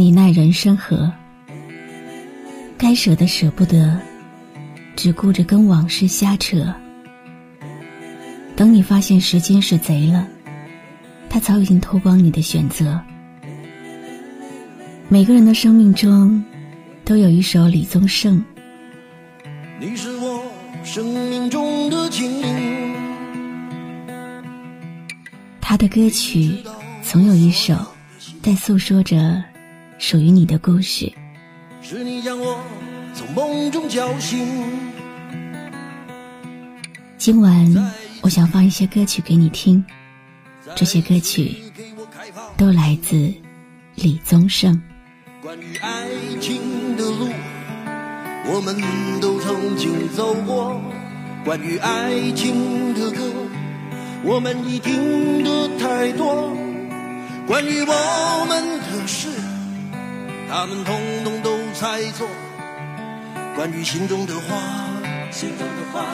你奈人生何？该舍的舍不得，只顾着跟往事瞎扯。等你发现时间是贼了，他早已经偷光你的选择。每个人的生命中，都有一首李宗盛。你是我生命中的精灵。他的歌曲，总有一首，在诉说着。属于你的故事。是你将我从梦中叫醒。今晚我想放一些歌曲给你听，这些歌曲都来自李宗盛。关于爱情的路，我们都曾经走过；关于爱情的歌，我们已听得太多；关于我们的事。他们统统都猜错，关于心中的话，心中的话，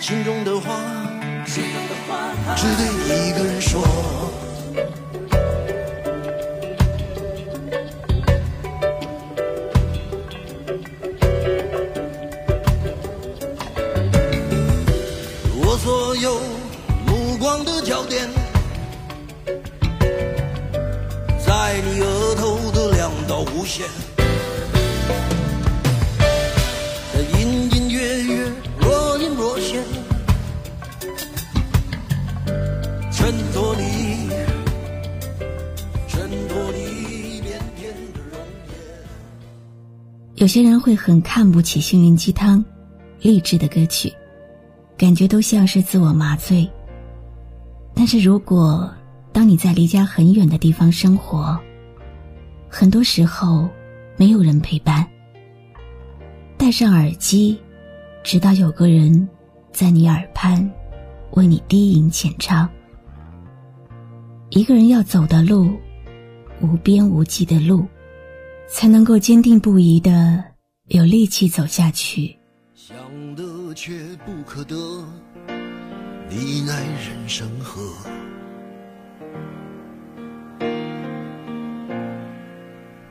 心中的话，心中的话，只对一个人说。我所有目光的焦点，无限的隐隐约约，若隐若现，衬托你，衬托你。有些人会很看不起心灵鸡汤、励志的歌曲，感觉都像是自我麻醉。但是如果当你在离家很远的地方生活，很多时候，没有人陪伴。戴上耳机，直到有个人在你耳畔为你低吟浅唱。一个人要走的路，无边无际的路，才能够坚定不移的有力气走下去。想得却不可得，你奈人生何？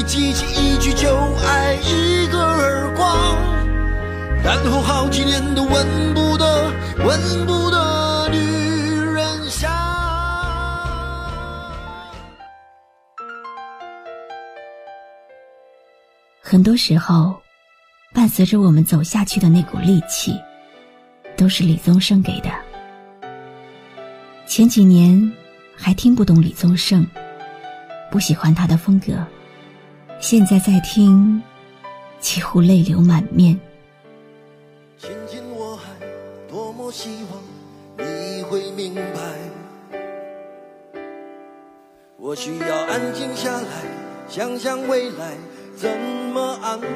你记起一句就爱一个耳光，然后好几年都闻不得、闻不得女人香。很多时候，伴随着我们走下去的那股力气，都是李宗盛给的。前几年还听不懂李宗盛，不喜欢他的风格。现在在听，几乎泪流满面。亲近我还多么希望你会明白，我需要安静下来，想想未来怎么安排。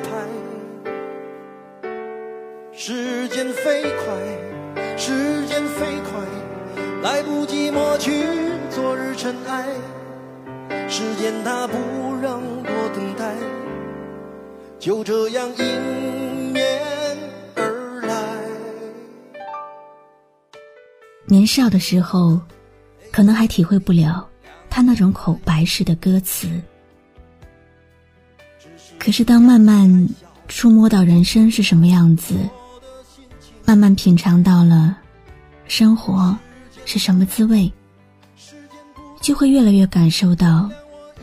时间飞快，时间飞快，来不及抹去昨日尘埃。时间它不让等待就这样迎面而来。年少的时候可能还体会不了他那种口白式的歌词。可是当慢慢触摸到人生是什么样子慢慢品尝到了生活是什么滋味就会越来越感受到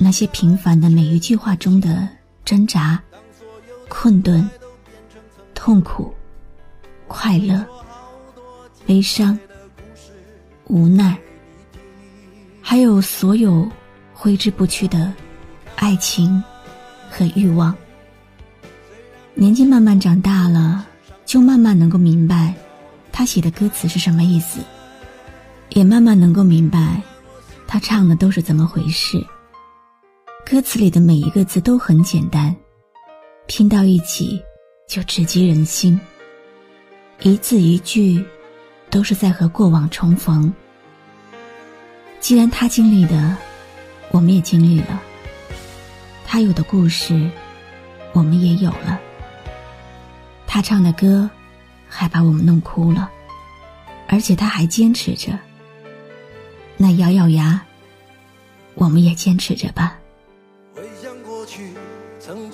那些平凡的每一句话中的挣扎、困顿、痛苦、快乐、悲伤。无奈，还有所有挥之不去的爱情和欲望。年纪慢慢长大了，就慢慢能够明白他写的歌词是什么意思，也慢慢能够明白他唱的都是怎么回事。歌词里的每一个字都很简单，拼到一起就直击人心，一字一句都是在和过往重逢。既然他经历的，我们也经历了；他有的故事，我们也有了。他唱的歌，还把我们弄哭了，而且他还坚持着。那咬咬牙，我们也坚持着吧。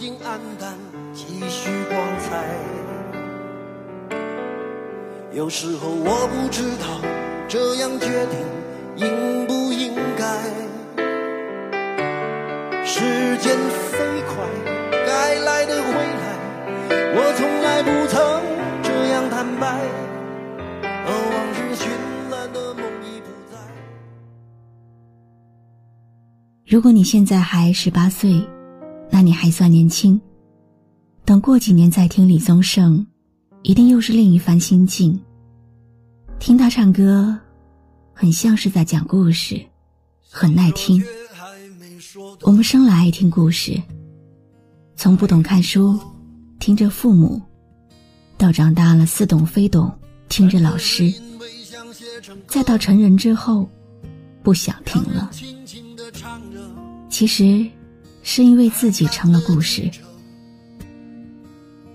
回想过去，曾经黯淡，继续光彩。有时候我不知道这样决定。应不应该？时间飞快，该来的会来。我从来不曾这样坦白。而往日绚烂的梦已不在。如果你现在还十八岁，那你还算年轻。等过几年再听李宗盛，一定又是另一番心境。听他唱歌。很像是在讲故事，很耐听。我们生来爱听故事，从不懂看书，听着父母，到长大了似懂非懂，听着老师，再到成人之后，不想听了。其实，是因为自己成了故事。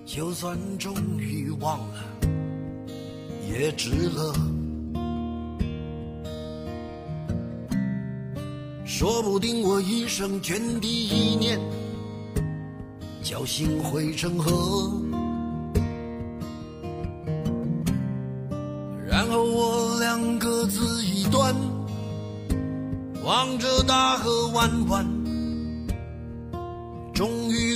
就算终于忘了，也值了。说不定我一生涓滴一念，侥幸汇成河，然后我俩各自一端，望着大河弯弯，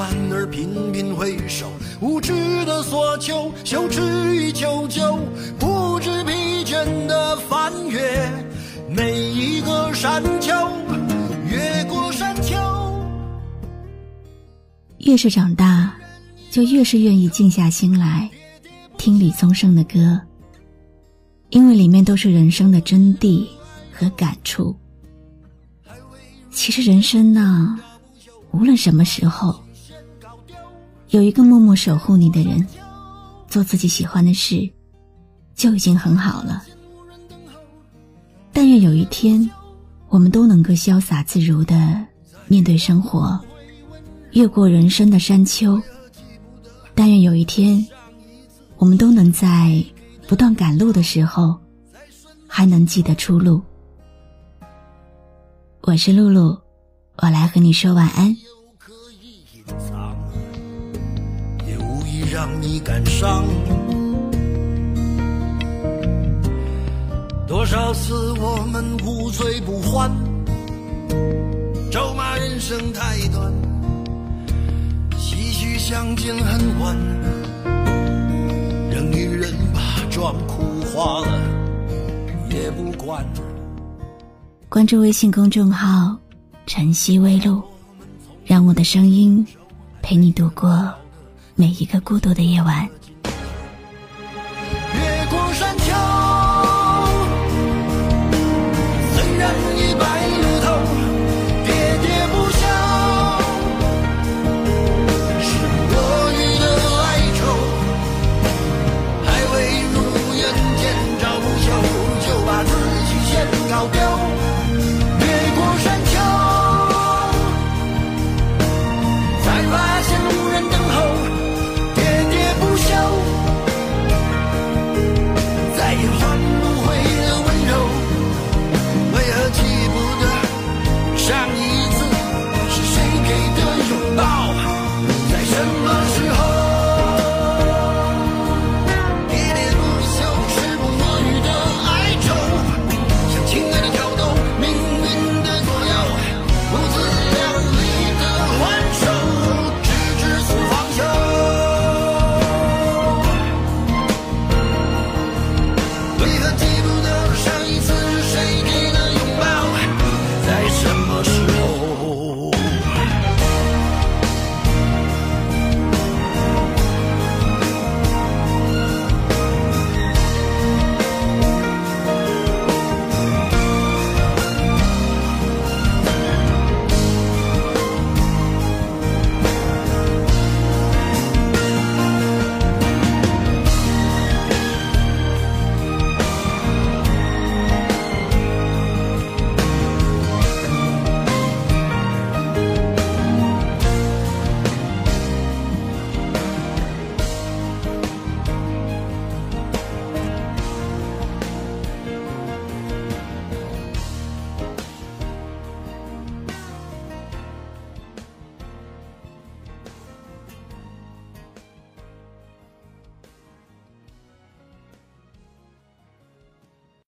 为不安而频频回首，无知的索求，羞耻与求救，不知疲倦的翻越每一个山丘，越过山丘。越是长大，就越是愿意静下心来听李宗盛的歌，因为里面都是人生的真谛和感触。其实人生呢，无论什么时候，有一个默默守护你的人，做自己喜欢的事，就已经很好了。但愿有一天，我们都能够潇洒自如的面对生活。越过人生的山丘，但愿有一天，我们都能在不断赶路的时候，还能记得出路。我是露露，我来和你说晚安。让你感伤。多少次我们无醉不欢，咒骂人生太短。唏嘘相见恨晚，人与人把妆哭花了也不管。关注微信公众号“晨曦微露”，让我的声音陪你度过每一个孤独的夜晚。越过山。